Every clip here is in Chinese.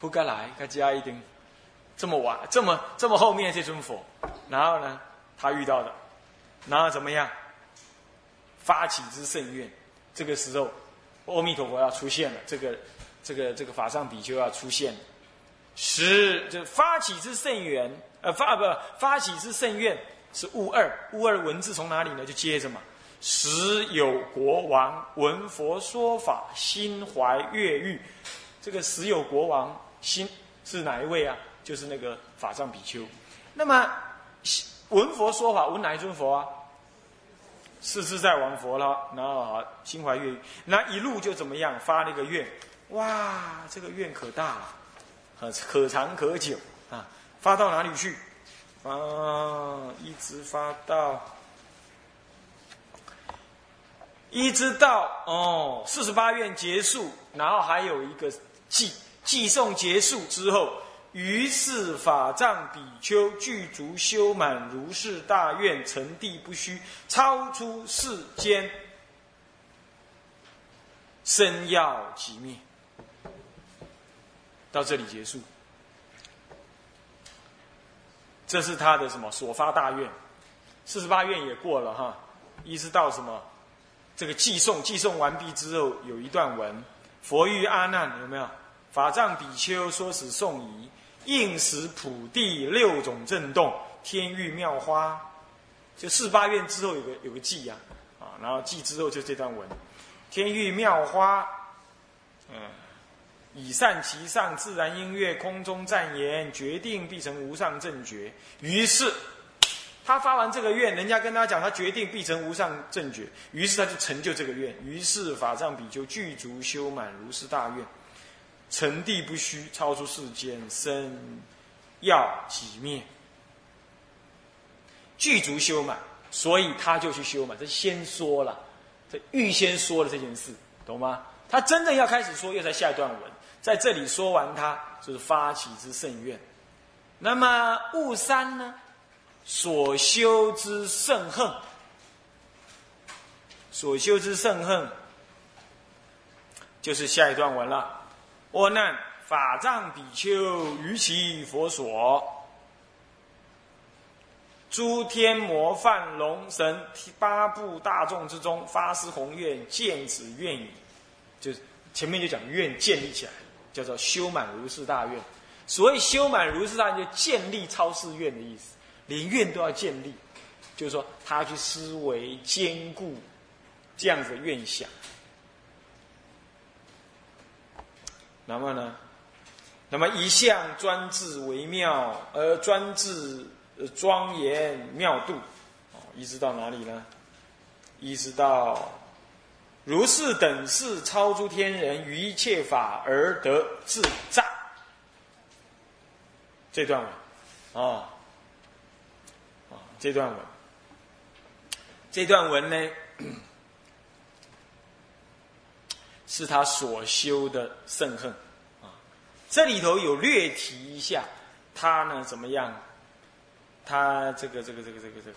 不该来，该加一丁，这么晚，这么这么后面这尊佛，然后呢，他遇到的，然后怎么样？发起之圣愿，这个时候，阿弥陀佛要出现了，这个这个这个法上比丘要出现了，十就发起之圣愿，呃发不发起之圣愿是物二，物二文字从哪里呢？就接着嘛，时有国王闻佛说法，心怀悦欲，这个时有国王。心是哪一位啊？就是那个法藏比丘。那么闻佛说法，闻哪一尊佛啊？是自在王佛了。然后心怀愿，那一路就怎么样发那个愿？哇，这个愿可大了，可可长可久啊！发到哪里去？啊，一直发到，一直到哦，四十八愿结束，然后还有一个祭。祭诵结束之后，于是法藏比丘具足修满如是大愿，成地不虚，超出世间，生要即灭。到这里结束，这是他的什么所发大愿？四十八愿也过了哈，一直到什么？这个祭诵祭诵完毕之后，有一段文：佛遇阿难，有没有？法藏比丘说：“此颂仪，应时普地六种震动，天域妙花。就四八愿之后有个有个记呀，啊，然后记之后就这段文：天域妙花，嗯，以善其上，自然音乐空中赞言，决定必成无上正觉。于是他发完这个愿，人家跟他讲，他决定必成无上正觉。于是他就成就这个愿。于是法藏比丘具足修满如是大愿。”成地不虚，超出世间，生要即灭，具足修满，所以他就去修满。这先说了，这预先说了这件事，懂吗？他真正要开始说，又在下一段文，在这里说完，他就是发起之圣愿。那么悟三呢？所修之圣恨，所修之圣恨，就是下一段文了。我难，法藏比丘于其佛所，诸天魔梵龙神八部大众之中，发誓宏愿，见此愿矣。就前面就讲愿建立起来，叫做修满如是大愿。所以修满如是大愿，就建立超世愿的意思，连愿都要建立，就是说他去思维坚固这样子的愿想。那么呢？那么一向专制为妙，而专制庄严妙度，哦，一直到哪里呢？一直到如是等事超诸天人于一切法而得自在。这段文，啊，啊，这段文，这段文呢？是他所修的圣恨，啊，这里头有略提一下，他呢怎么样？他这个这个这个这个这个，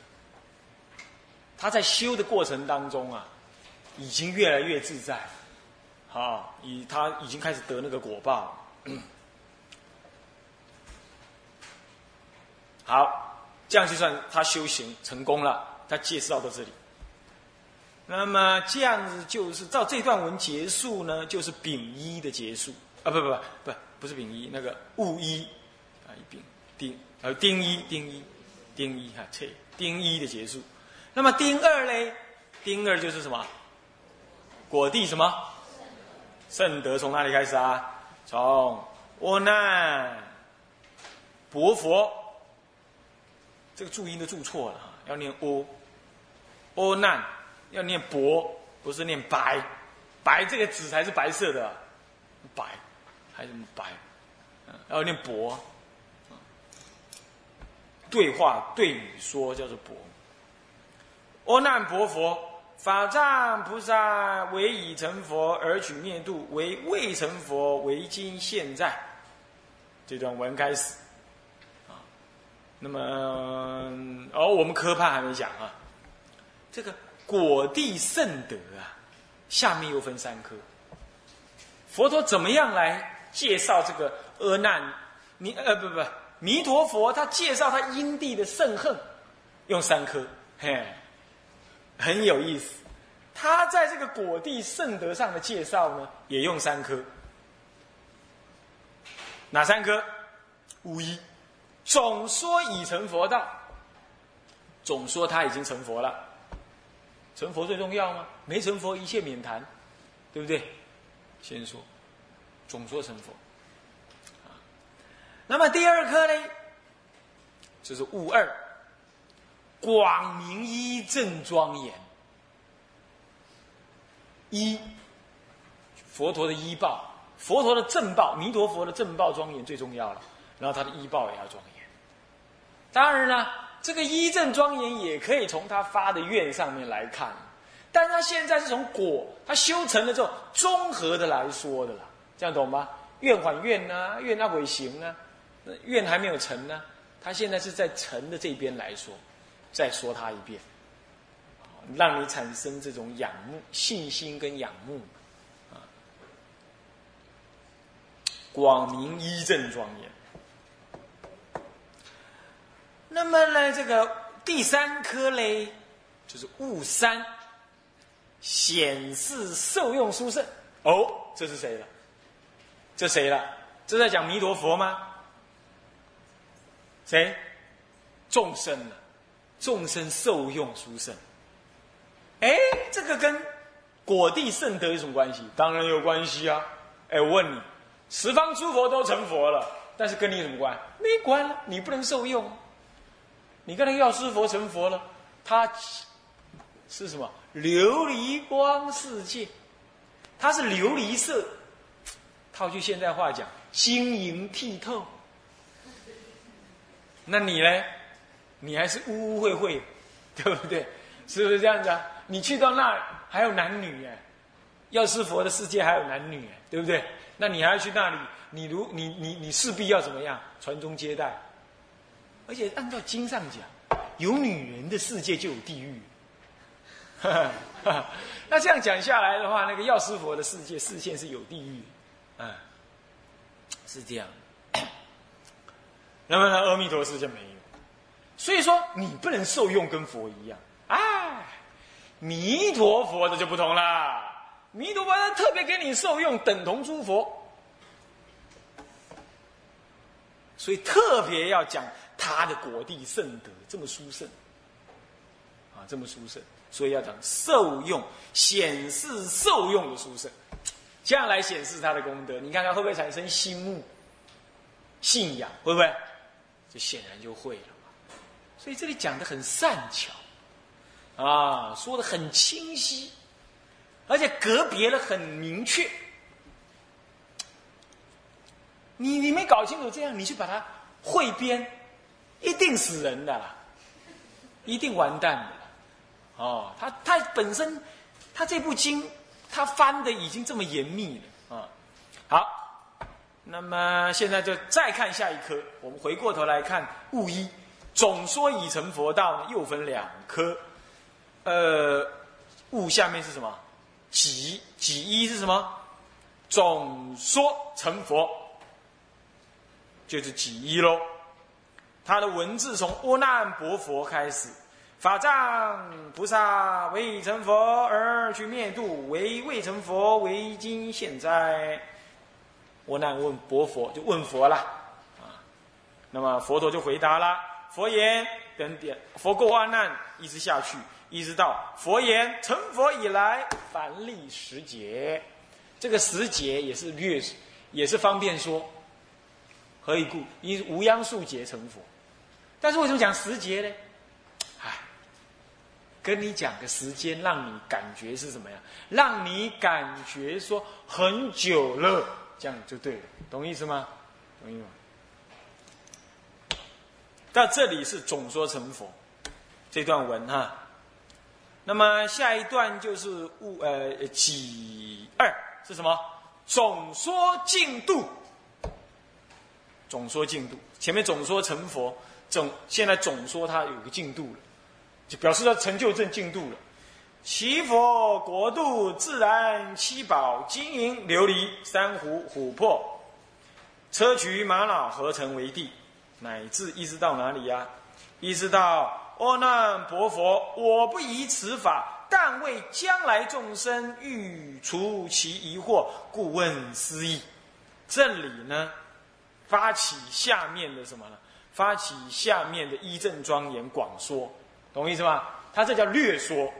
他在修的过程当中啊，已经越来越自在，好，以他已经开始得那个果报，好，这样就算他修行成功了。他介绍到这里。那么这样子就是照这段文结束呢，就是丙一的结束啊，不不不不不是丙一，那个戊一啊，一丙丁呃丁一丁一丁一哈，切丁一的结束。那么丁二嘞，丁二就是什么？果地什么？圣德从哪里开始啊？从窝难薄佛，这个注音都注错了哈，要念阿阿难。要念薄，不是念白，白这个纸才是白色的，白，还是白？要念薄，对话对语说叫做薄。阿难薄佛，法藏菩萨为已成佛而取灭度，为未成佛为今现在。这段文开始，啊，那么哦，我们科判还没讲啊，这个。果地圣德啊，下面又分三科。佛陀怎么样来介绍这个阿难，弥呃不不，弥陀佛他介绍他因地的圣恨，用三颗，嘿，很有意思。他在这个果地圣德上的介绍呢，也用三颗，哪三颗？无一，总说已成佛道，总说他已经成佛了。成佛最重要吗？没成佛一切免谈，对不对？先说，总说成佛。那么第二颗呢？就是悟二，广明一正庄严。一，佛陀的依报，佛陀的正报，弥陀佛的正报庄严最重要了。然后他的依报也要庄严。当然了，这个依正庄严也可以从他发的愿上面来看，但他现在是从果，他修成了之后综合的来说的啦，这样懂吗？愿还愿呢，愿那鬼行呢，愿还没有成呢，他现在是在成的这边来说，再说他一遍。让你产生这种仰慕、信心跟仰慕，啊，广明一正庄严。那么呢，这个第三颗嘞，就是悟三，显示受用殊胜。哦，这是谁了？这谁了？这在讲弥陀佛吗？谁？众生了，众生受用殊胜。哎，这个跟果地圣德有什么关系？当然有关系啊！哎，我问你，十方诸佛都成佛了，但是跟你有什么关？没关，你不能受用。你跟那个药师佛成佛了，他是什么？琉璃光世界，他是琉璃色，套句现代话讲，晶莹剔透。那你呢？你还是污污秽秽，对不对？是不是这样子啊？你去到那还有男女耶，药师佛的世界还有男女耶，对不对？那你还要去那里？你如你你你势必要怎么样传宗接代？而且按照经上讲，有女人的世界就有地狱。那这样讲下来的话，那个药师佛的世界视线是有地狱，嗯，是这样。那么呢，阿弥陀世界没有，所以说你不能受用跟佛一样，哎。弥陀佛的就不同啦，弥陀佛他特别给你受用，等同诸佛，所以特别要讲他的果地圣德这么殊胜，啊，这么殊胜，所以要讲受用，显示受用的殊胜，这样来显示他的功德，你看看会不会产生心目、信仰？会不会？这显然就会了嘛。所以这里讲的很善巧。啊，说的很清晰，而且隔别了很明确。你你没搞清楚这样，你去把它汇编，一定死人的，一定完蛋的。哦，他他本身他这部经他翻的已经这么严密了啊。好，那么现在就再看下一科，我们回过头来看悟一，总说已成佛道呢，又分两科。呃，物下面是什么？己己一是什么？总说成佛，就是己一喽。他的文字从阿难薄佛开始，法藏菩萨未成佛而去灭度，为未成佛为今现在。阿难问薄佛，就问佛了啊。那么佛陀就回答了：佛言等点，佛过阿难，一直下去。一直到佛言成佛以来，凡历十劫，这个十劫也是略，也是方便说。何以故？因无央数劫成佛。但是为什么讲时节呢？哎，跟你讲个时间，让你感觉是什么呀？让你感觉说很久了，这样就对了，懂意思吗？懂意思吗？到这里是总说成佛这段文哈。那么下一段就是物呃己二是什么？总说进度，总说进度。前面总说成佛，总现在总说他有个进度了，就表示他成就正进度了。其佛国度自然七宝金银琉璃珊瑚琥珀，车渠玛瑙合成为地，乃至一直到哪里呀？一直到阿难婆佛，我不疑此法，但为将来众生欲除其疑惑，故问思义。这里呢，发起下面的什么呢？发起下面的一正庄严广说，懂意思吗？他这叫略说，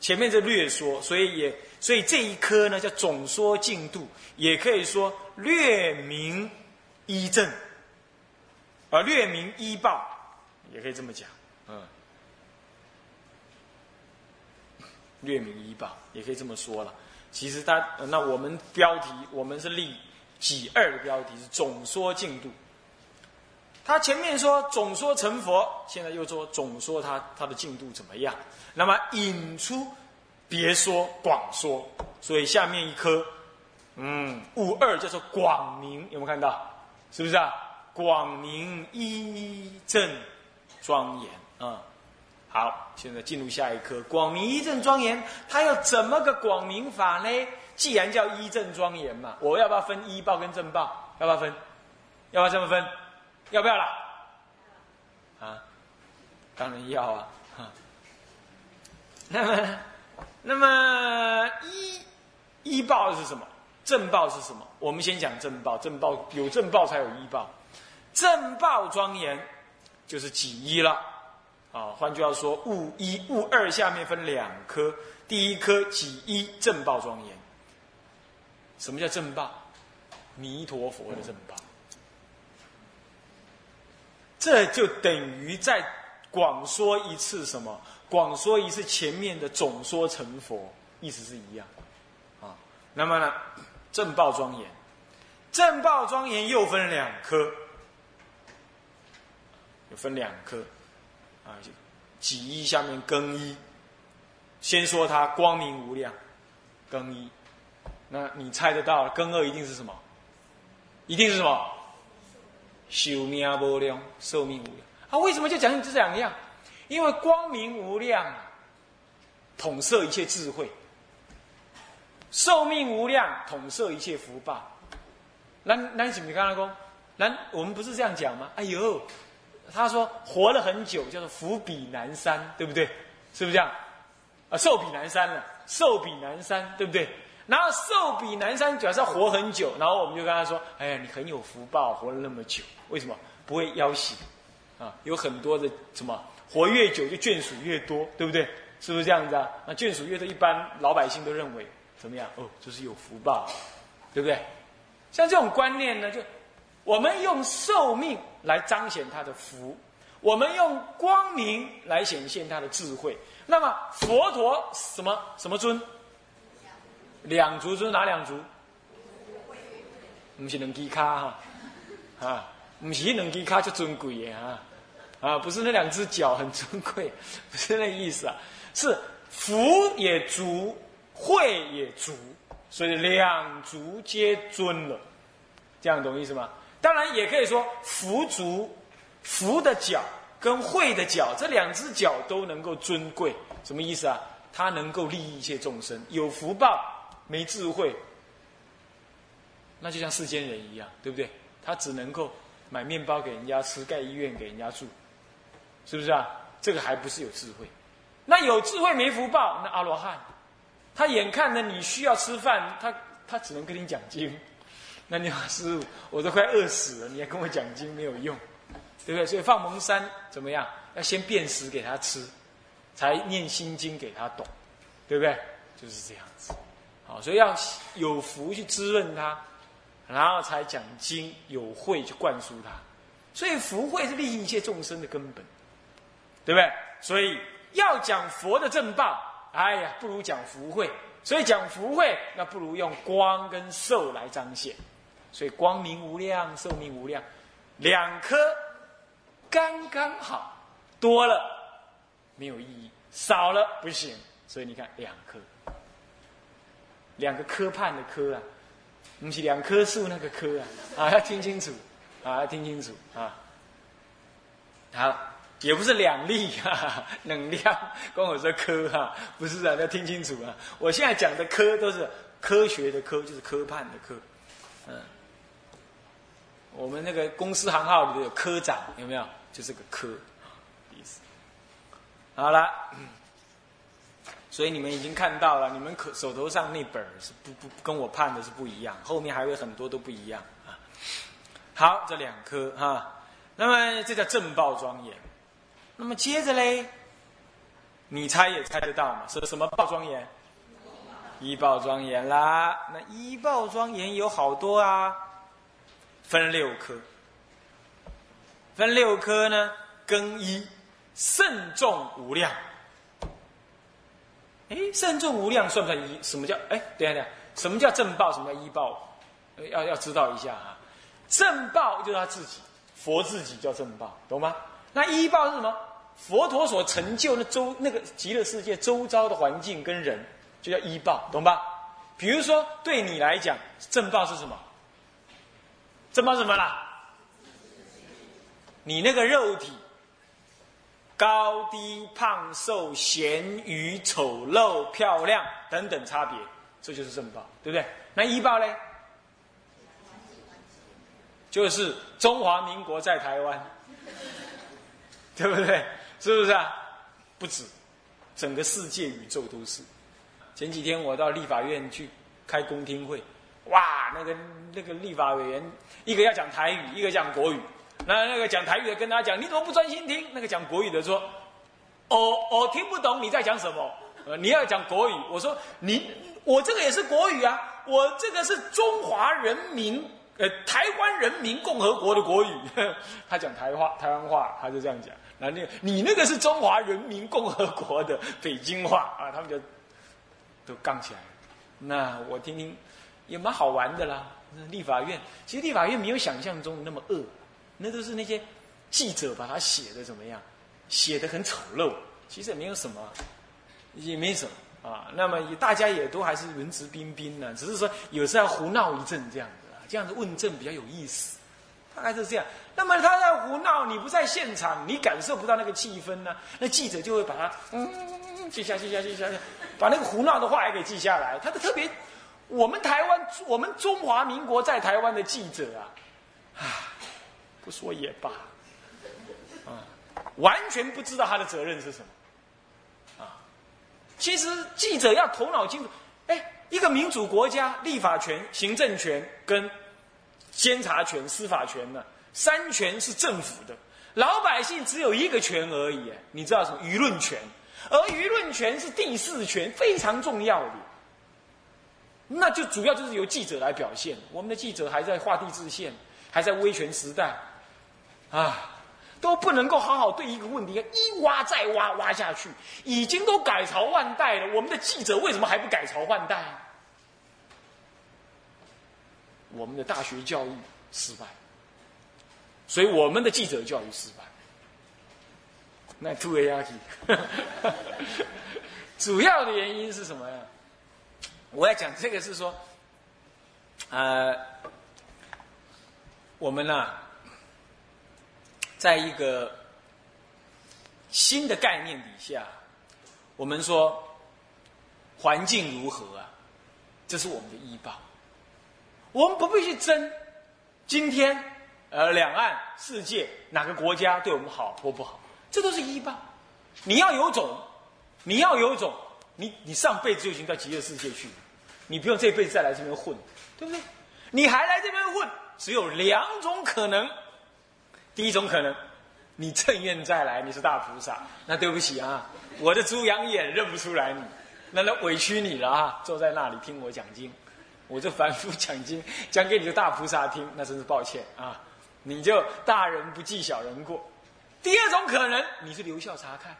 前面是略说，所以也所以这一科呢叫总说进度，也可以说略明一正，而略明一报，也可以这么讲，嗯，略明一报也可以这么说了。其实他那我们标题我们是立己二的标题是总说进度。他前面说总说成佛，现在又说总说他他的进度怎么样？那么引出别说广说，所以下面一颗，嗯，五二叫做广明，有没有看到？是不是啊？广明一正庄严啊！好，现在进入下一颗广明一正庄严，它要怎么个广明法呢？既然叫一正庄严嘛，我要不要分一报跟正报？要不要分？要不要这么分？要不要啦？啊，当然要啊！哈，那么，那么一一报是什么？正报是什么？我们先讲正报。正报有正报才有一报。正报庄严就是几一了啊？换句话说，物一物二下面分两颗，第一颗几一正报庄严。什么叫正报？弥陀佛的正报。这就等于在广说一次什么？广说一次前面的总说成佛，意思是一样，啊。那么呢，正报庄严，正报庄严又分两科，又分两科，啊，几一下面更一，先说它光明无量，更一，那你猜得到，更二一定是什么？一定是什么？寿命无量，寿命无量。啊，为什么就讲这两样？因为光明无量，统摄一切智慧；寿命无量，统摄一切福报。那那什么？你刚才说，那我们不是这样讲吗？哎呦，他说活了很久，叫做福比南山，对不对？是不是这样？啊，寿比南山了，寿比南山，对不对？然后寿比南山，假设活很久，然后我们就跟他说：“哎呀，你很有福报，活了那么久，为什么不会夭夭？啊，有很多的什么，活越久就眷属越多，对不对？是不是这样子啊？那眷属越多，一般老百姓都认为怎么样？哦，就是有福报，对不对？像这种观念呢，就我们用寿命来彰显他的福，我们用光明来显现他的智慧。那么佛陀什么什么尊？两足是哪两足？不是两只卡哈，啊，不是两只卡就尊贵的啊，啊，不是那两只脚很尊贵，不是那意思啊，是福也足，慧也足，所以两足皆尊了，这样懂意思吗？当然也可以说福足，福的脚跟慧的脚，这两只脚都能够尊贵，什么意思啊？它能够利益一切众生，有福报。没智慧，那就像世间人一样，对不对？他只能够买面包给人家吃，盖医院给人家住，是不是啊？这个还不是有智慧。那有智慧没福报，那阿罗汉，他眼看着你需要吃饭，他他只能跟你讲经。那你老师，我都快饿死了，你还跟我讲经没有用，对不对？所以放蒙山怎么样？要先辨识给他吃，才念心经给他懂，对不对？就是这样子。好，所以要有福去滋润他，然后才讲经，有慧去灌输他。所以福慧是利益一切众生的根本，对不对？所以要讲佛的正报，哎呀，不如讲福慧。所以讲福慧，那不如用光跟寿来彰显。所以光明无量，寿命无量，两颗刚刚好，多了没有意义，少了不行。所以你看，两颗。两个科判的科啊，不是两棵树那个科啊，啊要听清楚，啊要听清楚啊，好，也不是两粒啊，能量跟我说科哈，不是啊，要听清楚啊，我现在讲的科都是科学的科，就是科判的科，嗯，我们那个公司行号里头有科长，有没有？就是个科意思。好了，所以你们已经看到了，你们可手头上那本是不不跟我判的是不一样，后面还有很多都不一样啊。好，这两科哈，那么这叫正报庄严。那么接着嘞，你猜也猜得到嘛？是什么报庄严？一报庄严啦。那一报庄严有好多啊。分六科，分六科呢？更一慎重无量。哎，慎重无量算不算一？什么叫？哎，等下等下，什么叫正报？什么叫一报？要要知道一下啊。正报就是他自己，佛自己叫正报，懂吗？那一报是什么？佛陀所成就那周那个极乐世界周遭的环境跟人，就叫一报，懂吧？比如说对你来讲，正报是什么？正报什么啦？你那个肉体高低、胖瘦、咸鱼、丑陋、漂亮等等差别，这就是正报，对不对？那一报呢？就是中华民国在台湾，对不对？是不是啊？不止，整个世界宇宙都是。前几天我到立法院去开公听会。哇，那个那个立法委员，一个要讲台语，一个讲国语。那那个讲台语的跟他讲，你怎么不专心听？那个讲国语的说，哦我听不懂你在讲什么。你要讲国语，我说你我这个也是国语啊，我这个是中华人民呃台湾人民共和国的国语。他讲台话台湾话，他就这样讲。那那你那个是中华人民共和国的 北京话啊，他们就都杠起来。那我听听。也蛮好玩的啦。立法院其实立法院没有想象中那么恶，那都是那些记者把它写的怎么样，写的很丑陋。其实也没有什么，也没什么啊。那么也大家也都还是文质彬彬的，只是说有时候要胡闹一阵这样子啊，这样子问政比较有意思。大概是这样。那么他在胡闹，你不在现场，你感受不到那个气氛呢。那记者就会把他嗯记下记下记下，把那个胡闹的话也给记下来。他的特别。我们台湾，我们中华民国在台湾的记者啊，啊，不说也罢，啊，完全不知道他的责任是什么，啊，其实记者要头脑清楚，哎，一个民主国家，立法权、行政权跟监察权、司法权呢，三权是政府的，老百姓只有一个权而已，你知道什么？舆论权，而舆论权是第四权，非常重要的。那就主要就是由记者来表现。我们的记者还在画地自限，还在威权时代，啊，都不能够好好对一个问题一挖再挖挖下去。已经都改朝换代了，我们的记者为什么还不改朝换代？我们的大学教育失败，所以我们的记者教育失败。那 two A R T，主要的原因是什么呀？我要讲这个是说，呃，我们呢，在一个新的概念底下，我们说环境如何啊？这是我们的医报。我们不必去争今天呃两岸世界哪个国家对我们好或不好，这都是医报。你要有种，你要有种，你你上辈子就已经到极乐世界去了。你不用这辈子再来这边混，对不对？你还来这边混，只有两种可能。第一种可能，你正愿再来，你是大菩萨，那对不起啊，我的猪羊眼认不出来你，那那委屈你了啊！坐在那里听我讲经，我就反复讲经，讲给你的大菩萨听，那真是抱歉啊！你就大人不计小人过。第二种可能，你是留校察看，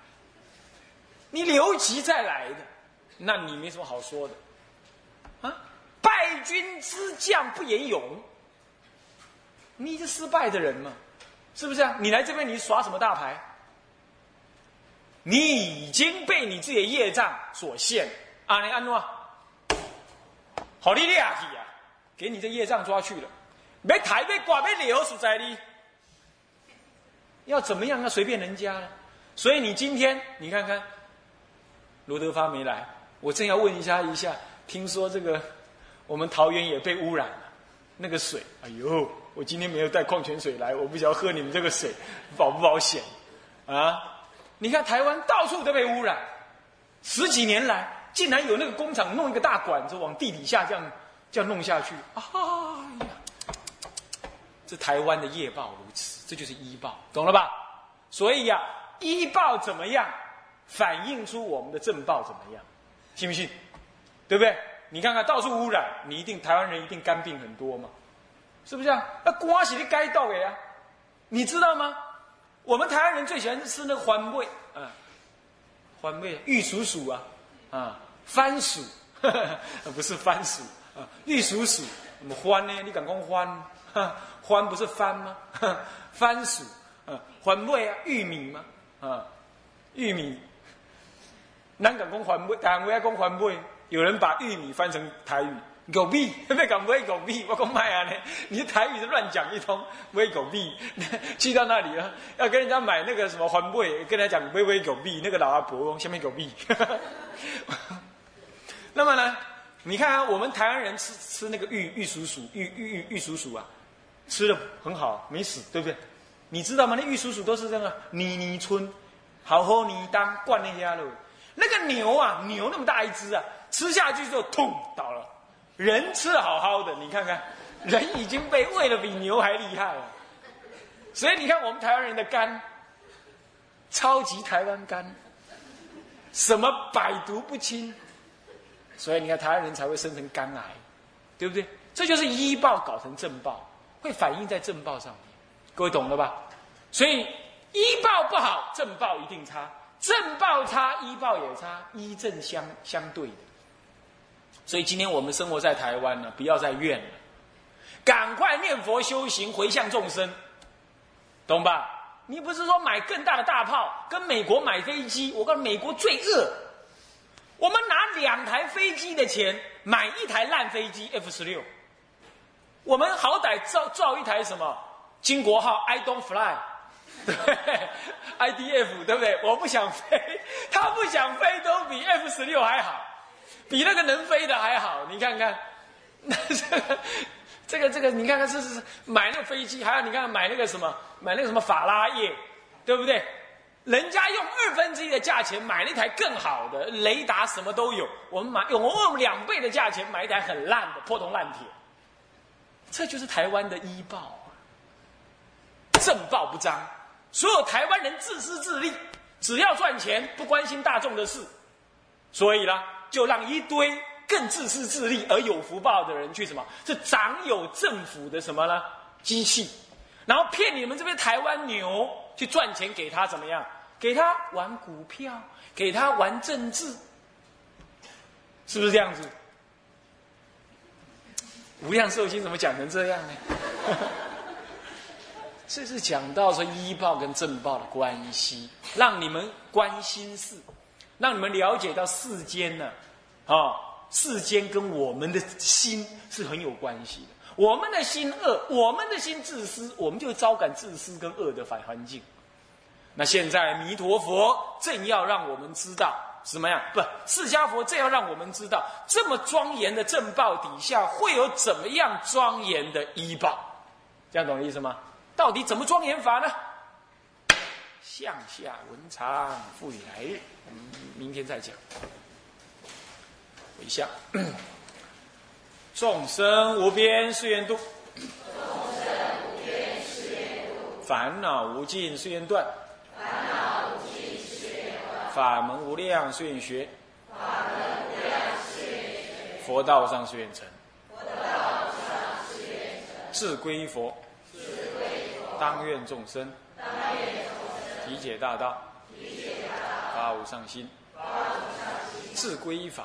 你留级再来的，那你没什么好说的啊。败军之将不言勇，你是失败的人嘛？是不是啊？你来这边，你耍什么大牌？你已经被你自己的业障所限。阿尼安诺，好你厉害呀！给你这业障抓去了，没抬没挂没留所在你，要怎么样？要随便人家了。所以你今天你看看，罗德发没来，我正要问一下一下，听说这个。我们桃园也被污染，那个水，哎呦，我今天没有带矿泉水来，我不晓得喝你们这个水 保不保险啊？你看台湾到处都被污染，十几年来竟然有那个工厂弄一个大管子往地底下这样这样弄下去，哎呀，这台湾的业报如此，这就是医报，懂了吧？所以呀，医报怎么样，反映出我们的正报怎么样，信不信？对不对？你看看到处污染，你一定台湾人一定肝病很多嘛？是不是啊？那瓜是你该到的呀，你知道吗？我们台湾人最喜欢吃那个番味，啊，番味玉蜀黍啊，啊，番薯，不是番薯啊，玉蜀黍，什么番呢？你敢讲番？番不是番吗？番薯，啊，番味啊，玉米吗？啊，玉米，咱敢讲番味，台湾爱讲番味。有人把玉米翻成台语“狗币”，被讲不会狗币，我讲卖啊呢？你台语是乱讲一通，不会狗币。去到那里啊，要跟人家买那个什么环贝，跟他讲“微微狗币”，那个老阿婆下面狗币。那么呢，你看啊，我们台湾人吃吃那个玉玉蜀黍、玉玉玉玉蜀黍啊，吃的很好，没死，对不对？你知道吗？那玉蜀黍都是这样，泥泥村，好好泥当灌那些了。那个牛啊，牛那么大一只啊。吃下去之后，痛倒了。人吃的好好的，你看看，人已经被喂的比牛还厉害了。所以你看，我们台湾人的肝，超级台湾肝，什么百毒不侵。所以你看，台湾人才会生成肝癌，对不对？这就是医报搞成政报，会反映在政报上面。各位懂了吧？所以医报不好，政报一定差；政报差，医报也差，医政相相对的。所以今天我们生活在台湾呢，不要再怨了，赶快念佛修行，回向众生，懂吧？你不是说买更大的大炮，跟美国买飞机？我告诉美国最恶，我们拿两台飞机的钱买一台烂飞机 F 十六，我们好歹造造一台什么金国号 I don't fly，对，IDF 对不对？我不想飞，他不想飞都比 F 十六还好。比那个能飞的还好，你看看，这个这个这个，你看看是是买那个飞机，还有你看买那个什么买那个什么法拉叶，对不对？人家用二分之一的价钱买了一台更好的雷达，什么都有。我们买用用两倍的价钱买一台很烂的破铜烂铁，这就是台湾的医报，正报不彰。所有台湾人自私自利，只要赚钱，不关心大众的事，所以呢。就让一堆更自私自利而有福报的人去什么？是掌有政府的什么呢？机器，然后骗你们这边台湾牛去赚钱，给他怎么样？给他玩股票，给他玩政治，是不是这样子？无量寿经怎么讲成这样呢？这是讲到说医报跟正报的关系，让你们关心事。让你们了解到世间呢，啊世间跟我们的心是很有关系的。我们的心恶，我们的心自私，我们就招感自私跟恶的反环境。那现在弥陀佛正要让我们知道什么样？不，释迦佛正要让我们知道，这么庄严的正报底下会有怎么样庄严的医报？这样懂意思吗？到底怎么庄严法呢？向下文长，复以来日。明天再讲。回下，众生无边誓愿度，众生无边誓愿度；烦恼无尽誓愿断，烦恼无尽誓愿断；法门无量誓愿学，法门无量誓愿学；佛道上誓愿成，佛道上誓愿成；志归佛，志归佛；当愿众生，当愿众生；体解大道，体解大道；发无上心，发无上心；志归法。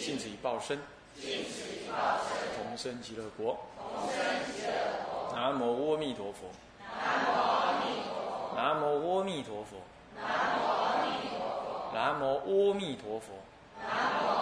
尽此以报身。同生极乐国。南无阿弥陀佛。南无阿弥陀佛。南无阿弥陀佛。南无阿弥陀佛。南无阿弥陀佛。